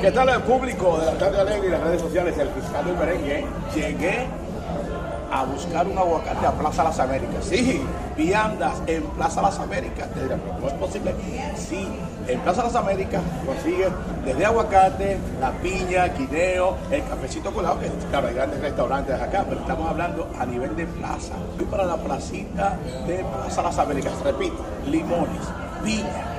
¿Qué tal el público de la tarde alegre y las redes sociales? El fiscal del merengue. Llegué a buscar un aguacate a Plaza Las Américas. Sí, viandas en Plaza Las Américas. Te dirán, ¿cómo es posible? Sí, en Plaza Las Américas consigues desde aguacate, la piña, guineo, el cafecito colado, que claro, hay grandes restaurantes acá, pero estamos hablando a nivel de plaza. Fui para la placita de Plaza Las Américas, repito, limones, piña,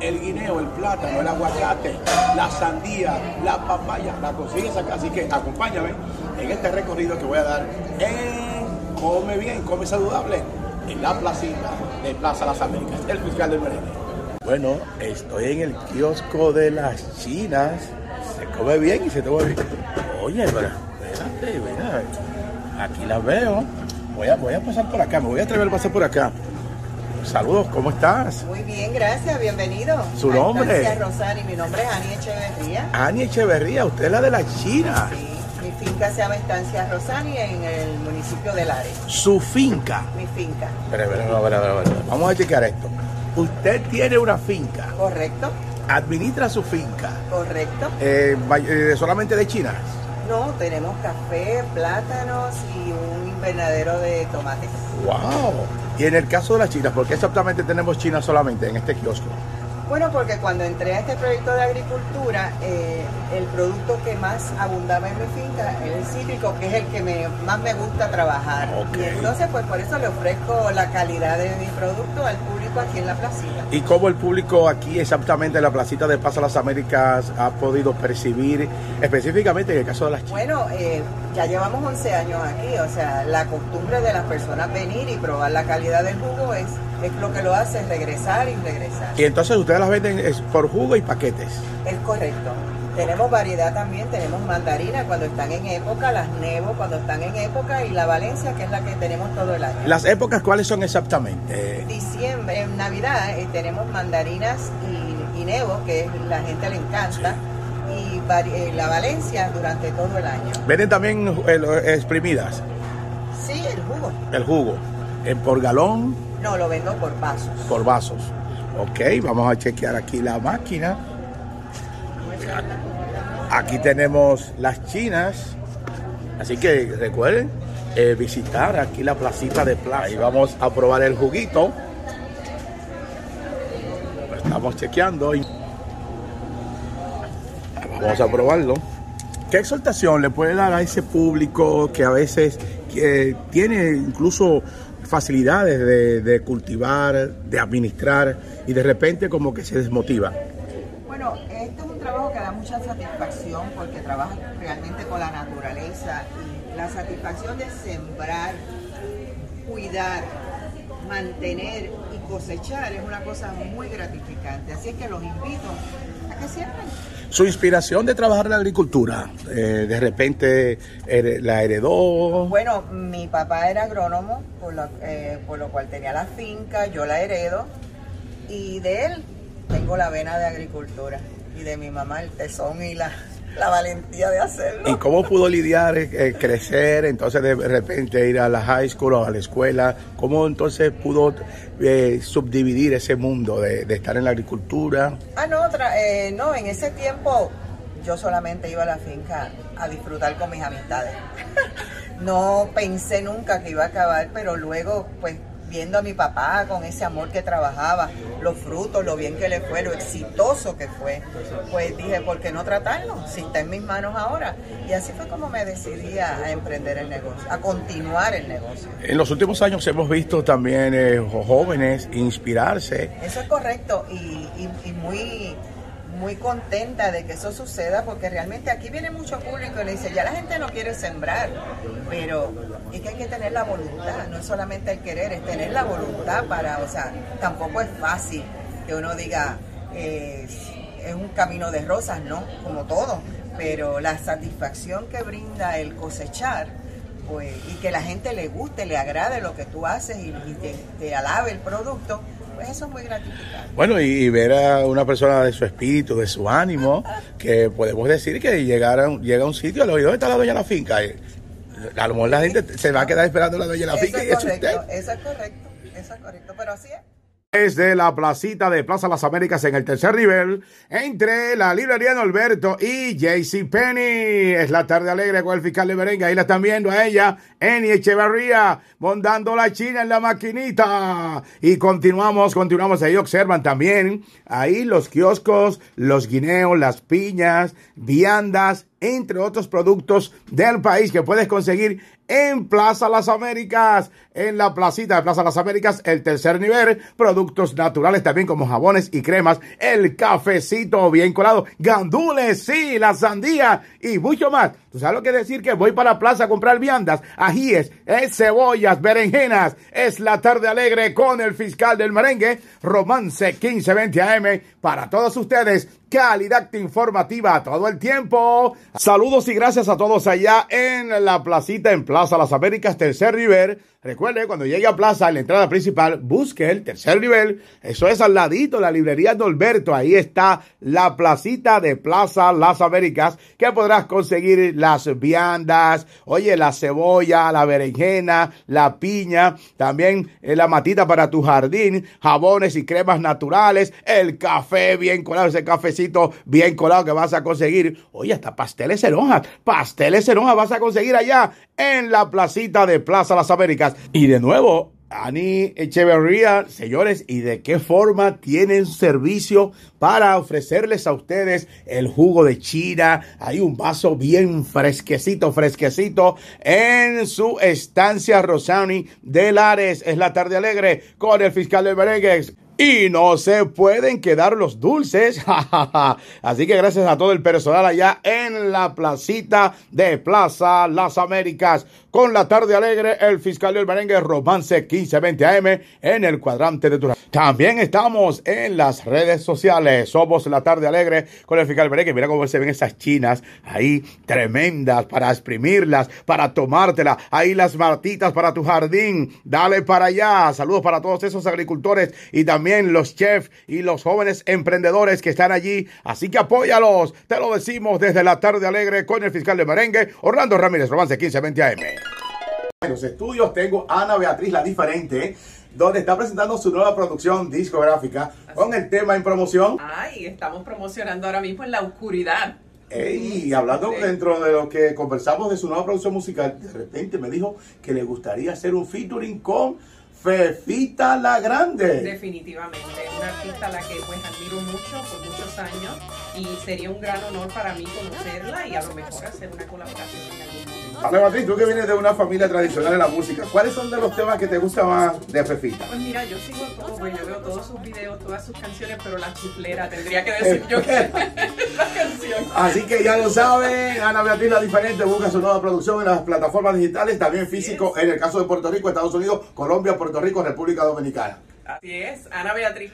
el guineo, el plátano, el aguacate, la sandía, la papaya, la consigues acá. Así que acompáñame en este recorrido que voy a dar en Come Bien, Come Saludable, en la placita de Plaza Las Américas, el fiscal del merengue. Bueno, estoy en el kiosco de las chinas. Se come bien y se toma bien. Oye, pero espérate, mira, aquí las veo. Voy a, voy a pasar por acá, me voy a atrever a pasar por acá. Saludos, ¿cómo estás? Muy bien, gracias, bienvenido. ¿Su nombre? Rosani, mi nombre es Ani Echeverría. Ani Echeverría, usted es la de la China. Sí, mi finca se llama Estancia Rosani en el municipio de Lares. Su finca. Mi finca, Espera, espera, espera, espera, espera. Vamos a checar esto. Usted tiene una finca, ¿correcto? administra su finca, ¿Correcto? eh, eh, solamente de China. No, tenemos café, plátanos y un invernadero de tomates. ¡Wow! Y en el caso de las chinas, ¿por qué exactamente tenemos China solamente en este kiosco? Bueno, porque cuando entré a este proyecto de agricultura, eh, el producto que más abundaba en mi finca es el cítrico, que es el que me- más me gusta trabajar. Y entonces, pues por eso le ofrezco la calidad de mi producto al público aquí en la placita. ¿Y cómo el público aquí exactamente en la placita de Plaza Las Américas ha podido percibir específicamente en el caso de las chinas? Bueno, eh, ya llevamos 11 años aquí, o sea, la costumbre de las personas venir y probar la calidad del jugo es, es lo que lo hace regresar y regresar. Y entonces ustedes las venden es por jugo y paquetes. Es correcto. Tenemos variedad también, tenemos mandarina cuando están en época, las nevo cuando están en época y la valencia que es la que tenemos todo el año. ¿Las épocas cuáles son exactamente? Diciembre, en Navidad eh, tenemos mandarinas y, y nevo, que la gente le encanta, y eh, la valencia durante todo el año. Venden también eh, exprimidas, Sí, el jugo. el jugo, por galón, No, lo vendo por vasos. por vasos. Ok, vamos a chequear aquí la máquina. Aquí tenemos las chinas. Así que recuerden eh, visitar aquí la placita de Plaza. Ahí vamos a probar el juguito. Estamos chequeando y vamos a probarlo. ¿Qué exhortación le puede dar a ese público que a veces que tiene incluso facilidades de, cultivar, de administrar y de repente como que se desmotiva? Bueno, este es un trabajo que da mucha satisfacción porque trabaja realmente con la naturaleza y la satisfacción de sembrar, cuidar, mantener y cosechar es una cosa muy gratificante. Así es que los invito a que siembren. Su inspiración de trabajar en la agricultura, eh, de repente her- la heredó. Bueno, mi papá era agrónomo, por lo, eh, por lo cual tenía la finca, yo la heredo y de él tengo la vena de agricultura y de mi mamá el tesón y la, la valentía de hacerlo. ¿Y cómo pudo lidiar, eh, crecer, entonces de repente ir a la high school o a la escuela? ¿Cómo entonces pudo eh, subdividir ese mundo de, de estar en la agricultura? Ah, no, otra, eh, no, en ese tiempo yo solamente iba a la finca a disfrutar con mis amistades. no pensé nunca que iba a acabar, pero luego, pues, viendo a mi papá con ese amor que trabajaba, los frutos, lo bien que le fue, lo exitoso que fue, pues dije, ¿por qué no tratarlo? Si está en mis manos ahora. Y así fue como me decidí a, emprender el negocio, a continuar el negocio. En los últimos años hemos visto también eh, jóvenes inspirarse. Eso es correcto y, y- y muy, muy contenta de que eso suceda porque realmente aquí viene mucho público y le dice, ya la gente no quiere sembrar, pero es que hay que tener la voluntad, no es solamente el querer, es tener la voluntad para, o sea, tampoco es fácil que uno diga, es un camino de rosas, ¿no? Como todo, pero la satisfacción que brinda el cosechar, pues, y que la gente le guste, le agrade lo que tú haces y, te, alabe el producto, eso es muy gratificante. Bueno, y, y ver a una persona de su espíritu, de su ánimo, que podemos decir que llegar a un- llega a un sitio, le digo, ¿dónde está la dueña de la finca? A lo mejor la gente se va a quedar esperando la dueña de la Eso finca y es es usted. correcto, eso es correcto, eso es correcto, pero así es. Desde la placita de Plaza Las Américas en el tercer nivel, entre la librería Norberto y JC Penny. Es la tarde alegre con el fiscal de merengue. Ahí la están viendo a ella, Eni Echevarría, mondando la china en la maquinita. Y continuamos, continuamos. Ahí observan también ahí los kioscos, los guineos, las piñas, viandas, entre otros productos del país que puedes conseguir en Plaza Las Américas, en la placita de Plaza Las Américas, el tercer nivel, productos naturales también como jabones y cremas, el cafecito bien colado, gandules, sí, la sandía y mucho más. ¿Tú sabes lo que decir? Que voy para la plaza a comprar viandas, ajíes, es cebollas, berenjenas. Es la tarde alegre con el fiscal del merengue, Romance 1520 AM, para todos ustedes calidad informativa todo el tiempo. Saludos y gracias a todos allá en la placita en Plaza Las Américas, tercer nivel. Recuerde, cuando llegue a Plaza, en la entrada principal, busque el tercer nivel. Eso es al ladito, la librería de Alberto. Ahí está la placita de Plaza Las Américas, que podrás conseguir las viandas, oye, la cebolla, la berenjena, la piña, también eh, la matita para tu jardín, jabones y cremas naturales, el café bien colado, ese cafecito bien colado que vas a conseguir. Oye, hasta pasteles en pasteles en hojas vas a conseguir allá en la placita de Plaza Las Américas. Y de nuevo, Ani Echeverría, señores, ¿y de qué forma tienen servicio para ofrecerles a ustedes el jugo de China? Hay un vaso bien fresquecito, fresquecito en su estancia Rosani de Lares. Es la tarde alegre con el fiscal de Berengues. Y no se pueden quedar los dulces. Así que gracias a todo el personal allá en la placita de Plaza Las Américas. Con la tarde alegre, el fiscal del merengue Romance 1520 AM en el cuadrante de Turán. También estamos en las redes sociales. Somos la tarde alegre con el fiscal del merengue. Mira cómo se ven esas chinas ahí tremendas para exprimirlas, para tomártelas. Ahí las martitas para tu jardín. Dale para allá. Saludos para todos esos agricultores y también los chefs y los jóvenes emprendedores que están allí. Así que apóyalos. Te lo decimos desde la tarde alegre con el fiscal de merengue, Orlando Ramírez, Romance 1520 AM. En los estudios tengo a Ana Beatriz La Diferente donde está presentando su nueva producción discográfica con el tema en promoción. Ay, estamos promocionando ahora mismo en la oscuridad. Ey, hablando dentro de lo que conversamos de su nueva producción musical, de repente me dijo que le gustaría hacer un featuring con Fefita la Grande. Definitivamente, una artista a la que pues admiro mucho por muchos años y sería un gran honor para mí conocerla y a lo mejor hacer una colaboración en algún momento. Ana Beatriz, tú que vienes de una familia tradicional en la música, ¿cuáles son de los temas que te gustan más de Fefita? Pues mira, yo sigo todo, pues yo veo todos sus videos, todas sus canciones, pero la chiflera tendría que decir yo que la canción. Así que ya lo saben, Ana Beatriz La Diferente busca su nueva producción en las plataformas digitales, también físico en el caso de Puerto Rico, Estados Unidos, Colombia, Puerto Rico, República Dominicana. Ana Beatriz.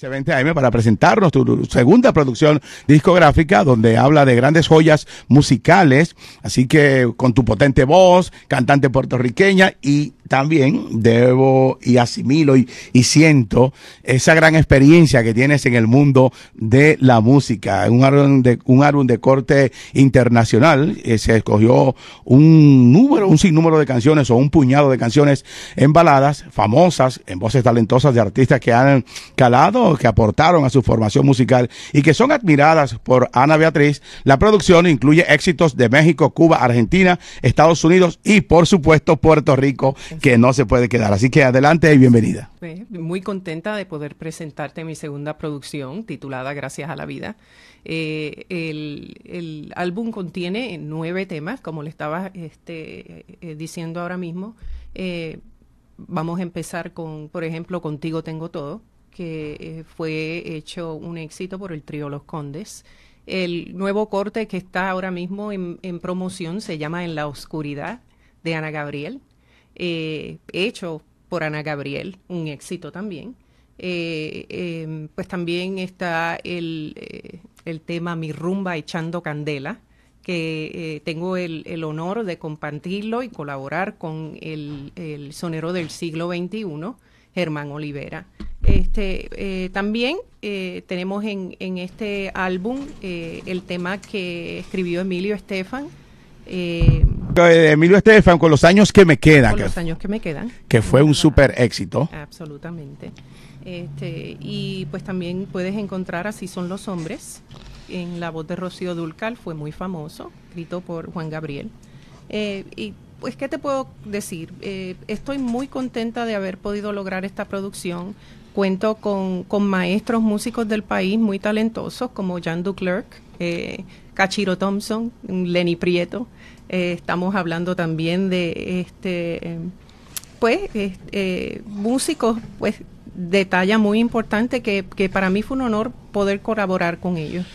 20 AM para presentarnos tu segunda producción discográfica donde habla de grandes joyas musicales, así que con tu potente voz, cantante puertorriqueña y también debo y asimilo y, y, siento esa gran experiencia que tienes en el mundo de la música. Un álbum de, un álbum de corte internacional. Eh, se escogió un número, un sinnúmero de canciones o un puñado de canciones en baladas famosas, en voces talentosas de artistas que han calado, que aportaron a su formación musical y que son admiradas por Ana Beatriz. La producción incluye éxitos de México, Cuba, Argentina, Estados Unidos y por supuesto Puerto Rico que no se puede quedar. Así que adelante y bienvenida. Muy contenta de poder presentarte mi segunda producción titulada Gracias a la Vida. Eh, el, álbum contiene nueve temas, como le estaba este, eh, diciendo ahora mismo. Eh, vamos a empezar con, por ejemplo, Contigo Tengo Todo, que fue hecho un éxito por el trío Los Condes. El nuevo corte que está ahora mismo en, en promoción se llama En la Oscuridad de Ana Gabriel eh, hecho por Ana Gabriel, un éxito también. Eh, em, pues también está el, eh, el, tema Mi rumba echando candela, que tengo el, el, honor de compartirlo y colaborar con el, el sonero del siglo XXI, Germán Olivera. Este, también tenemos en, en, este álbum el tema que escribió Emilio Estefan, Eh, Emilio Estefan, con los años que me quedan. Con que, los años que me quedan. Que fue un súper éxito. Absolutamente. Este, y pues también puedes encontrar Así son los hombres, en la voz de Rocío Dulcal, fue muy famoso, escrito por Juan Gabriel. Eh, y pues, ¿qué te puedo decir? Eh, estoy muy contenta de haber podido lograr esta producción. Cuento con, con maestros músicos del país muy talentosos como Jan Duclerc, eh, Cachiro Thompson, Lenny Prieto. Eh, estamos hablando también de este pues eh, músicos pues de talla muy importante que, que para mí fue un honor poder colaborar con ellos.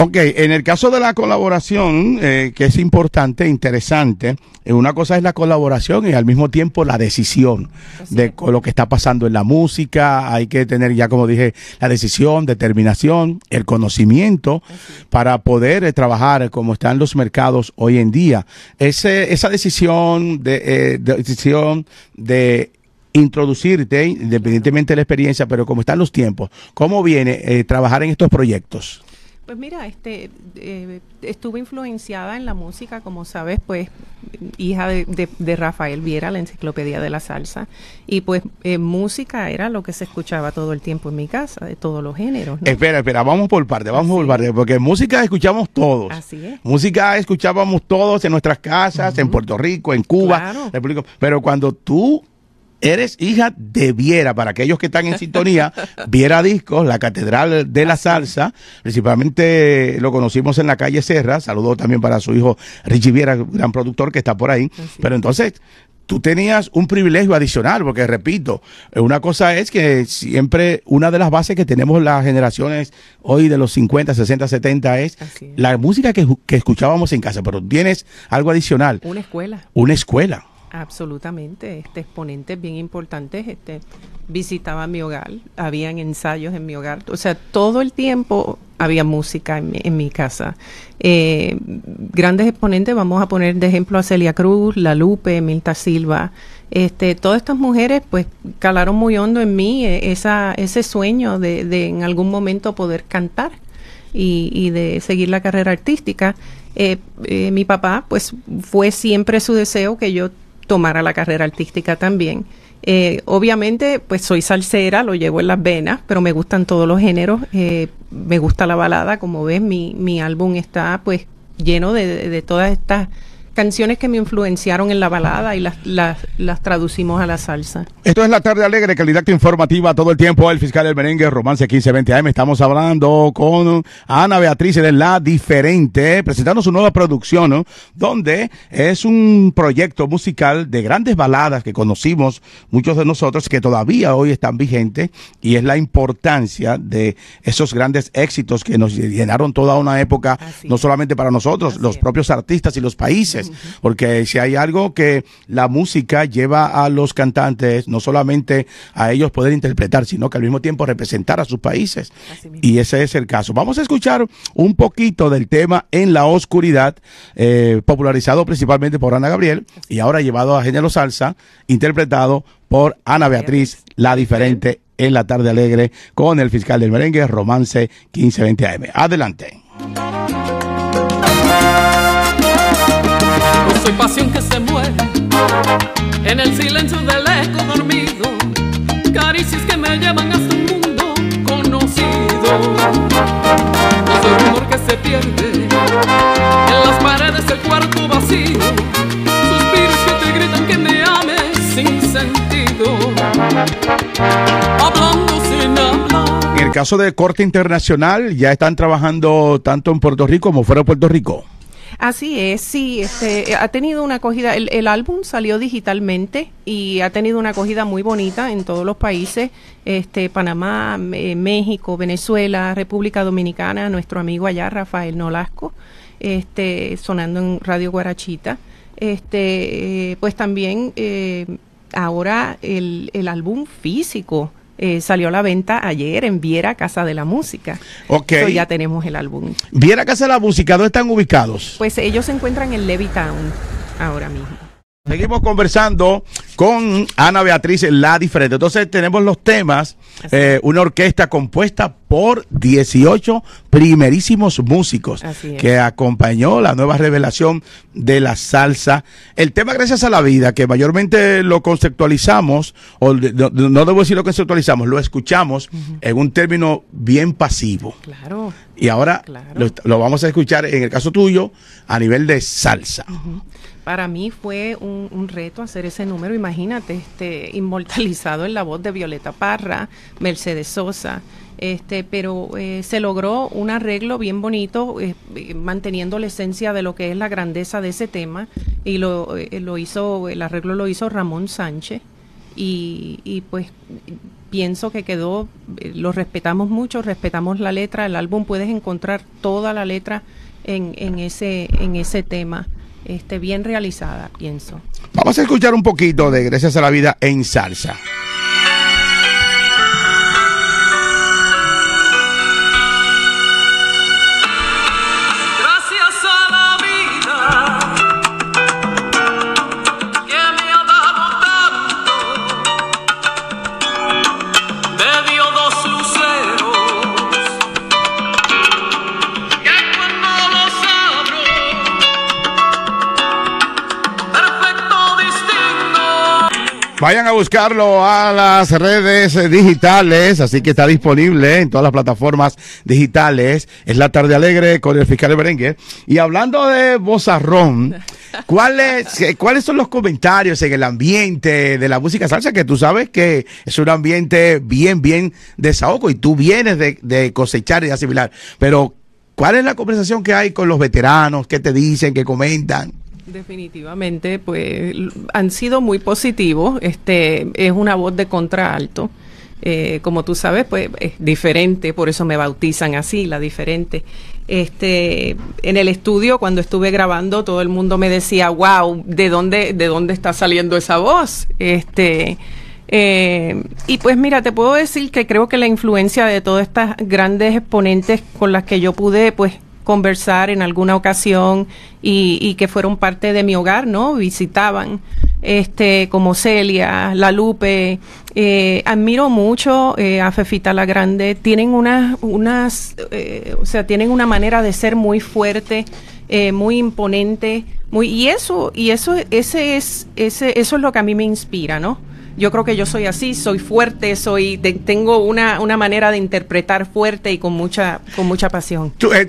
Ok, en el caso de la colaboración, eh, que es importante, interesante, eh, una cosa es la colaboración y al mismo tiempo la decisión de lo que está pasando en la música. Hay que tener ya, como dije, la decisión, determinación, el conocimiento para poder eh, trabajar como están los mercados hoy en día. Ese, esa decisión de, de decisión de introducirte, independientemente de la experiencia, pero como están los tiempos, ¿cómo viene trabajar en estos proyectos? Pues mira, este, eh, estuve influenciada en la música, como sabes, pues hija de, de, Rafael Viera, la enciclopedia de la salsa, y pues eh, música era lo que se escuchaba todo el tiempo en mi casa, de todos los géneros. ¿no? Espera, espera, vamos por parte, vamos por parte, porque música escuchamos todos. Así es. Música escuchábamos todos en nuestras casas, en Puerto Rico, en Cuba, claro. pero cuando tú eres hija de Viera, para aquellos que están en sintonía, Viera Discos, la catedral de la salsa, principalmente lo conocimos en la calle Serra, saludo también para su hijo Richie Viera, gran productor que está por ahí, pero entonces tú tenías un privilegio adicional, porque repito, una cosa es que siempre una de las bases que tenemos las generaciones hoy de los 50, 60, 70 es, la música que, que escuchábamos en casa, pero tienes algo adicional. Una escuela. Una escuela. Absolutamente, este exponentes bien importantes este, visitaban mi hogar, habían ensayos en mi hogar, o sea, todo el tiempo había música en mi, en mi casa. Eh, grandes exponentes, vamos a poner de ejemplo a Celia Cruz, La Lupe, Milta Silva, este, todas estas mujeres pues calaron muy hondo en mí eh, esa, ese sueño de, de en algún momento poder cantar y, y de seguir la carrera artística. Eh, eh, mi papá, pues fue siempre su deseo que yo tomara la carrera artística también. Eh, obviamente, pues soy salsera, lo llevo en las venas, pero me gustan todos los géneros. Eh, me gusta la balada, como ves, mi, mi álbum está pues lleno de, de, todas estas canciones que me influenciaron en la balada y las, las, las, traducimos a la salsa. Esto es la tarde alegre, calidad informativa todo el tiempo. El fiscal del merengue, Romance 1520 AM. Estamos hablando con Ana Beatriz de La Diferente, presentando su nueva producción, ¿no? donde es un proyecto musical de grandes baladas que conocimos muchos de nosotros, que todavía hoy están vigentes, y es la importancia de esos grandes éxitos que nos llenaron toda una época, Así no solamente para nosotros, Así los es. propios artistas y los países porque si hay algo que la música lleva a los cantantes, no solamente a ellos poder interpretar, sino que al mismo tiempo representar a sus países. Y ese es el caso. Vamos a escuchar un poquito del tema En la Oscuridad, eh, popularizado principalmente por Ana Gabriel y ahora llevado a Género Salsa, interpretado por Ana Beatriz, la diferente en la tarde alegre con el fiscal del merengue, Romance 1520 AM. Adelante. Pasión que se muere en el silencio del eco dormido, caricias que me llevan hasta un mundo conocido. No soy rumor que se pierde en las paredes del cuarto vacío, suspiros que te gritan que me ames sin sentido, hablando sin hablar. En el caso de corte internacional, ya están trabajando tanto en Puerto Rico como fuera de Puerto Rico. Así es, sí, este, ha tenido una acogida, el, el, álbum salió digitalmente y ha tenido una acogida muy bonita en todos los países, este, Panamá, eh, México, Venezuela, República Dominicana, nuestro amigo allá, Rafael Nolasco, este, sonando en Radio Guarachita, este, eh, pues también eh, ahora el, el álbum físico, eh, salió a la venta ayer en Viera Casa de la Música. Ok. So ya tenemos el álbum. Viera Casa de la Música, ¿dónde están ubicados? Pues ellos se encuentran en Levittown ahora mismo. Seguimos conversando con Ana Beatriz La Diferente. Entonces tenemos los temas, eh, una orquesta compuesta por 18 primerísimos músicos es. que acompañó la nueva revelación de la salsa. El tema Gracias a la Vida, que mayormente lo conceptualizamos, o no, no debo decir lo conceptualizamos, lo escuchamos en un término bien pasivo. Claro. Y ahora Claro. lo, lo vamos a escuchar en el caso tuyo a nivel de salsa. Para mí fue un, un reto hacer ese número, imagínate, este, inmortalizado en la voz de Violeta Parra, Mercedes Sosa, este, pero eh, se logró un arreglo bien bonito, eh, manteniendo la esencia de lo que es la grandeza de ese tema, y lo, eh, lo hizo, el arreglo lo hizo Ramón Sánchez, y, y pues pienso que quedó, eh, lo respetamos mucho, respetamos la letra, el álbum puedes encontrar toda la letra en, en ese, en ese tema, este, bien realizada, pienso. Vamos a escuchar un poquito de Gracias a la Vida en salsa. Vayan a buscarlo a las redes eh, digitales, así que está disponible en todas las plataformas digitales. Es la tarde alegre con el fiscal Berenguer. Y hablando de bozarrón, ¿cuáles, eh, ¿cuáles son los comentarios en el ambiente de la música salsa? Que tú sabes que es un ambiente bien, bien desahogo y tú vienes de, de cosechar y asimilar. Pero, ¿cuál es la conversación que hay con los veteranos? ¿Qué te dicen? ¿Qué comentan? Definitivamente, pues han sido muy positivos. Este es una voz de contralto. Eh, como tú sabes, pues es diferente, por eso me bautizan así, la diferente. Este, en el estudio cuando estuve grabando, todo el mundo me decía, "Wow, ¿de dónde de dónde está saliendo esa voz?" Este, eh, y pues mira, te puedo decir que creo que la influencia de todas estas grandes exponentes con las que yo pude, pues conversar en alguna ocasión y, y que fueron parte de mi hogar, ¿no? Visitaban, este, como Celia, La Lupe, eh, admiro mucho eh, a Fefita la Grande, tienen unas, unas, eh, o sea, tienen una manera de ser muy fuerte, eh, muy imponente, muy, y eso, y eso, ese es, ese, eso es lo que a mí me inspira, ¿no? Yo creo que yo soy así, soy fuerte, soy, de- tengo una, una manera de interpretar fuerte y con mucha, con mucha pasión. Eh,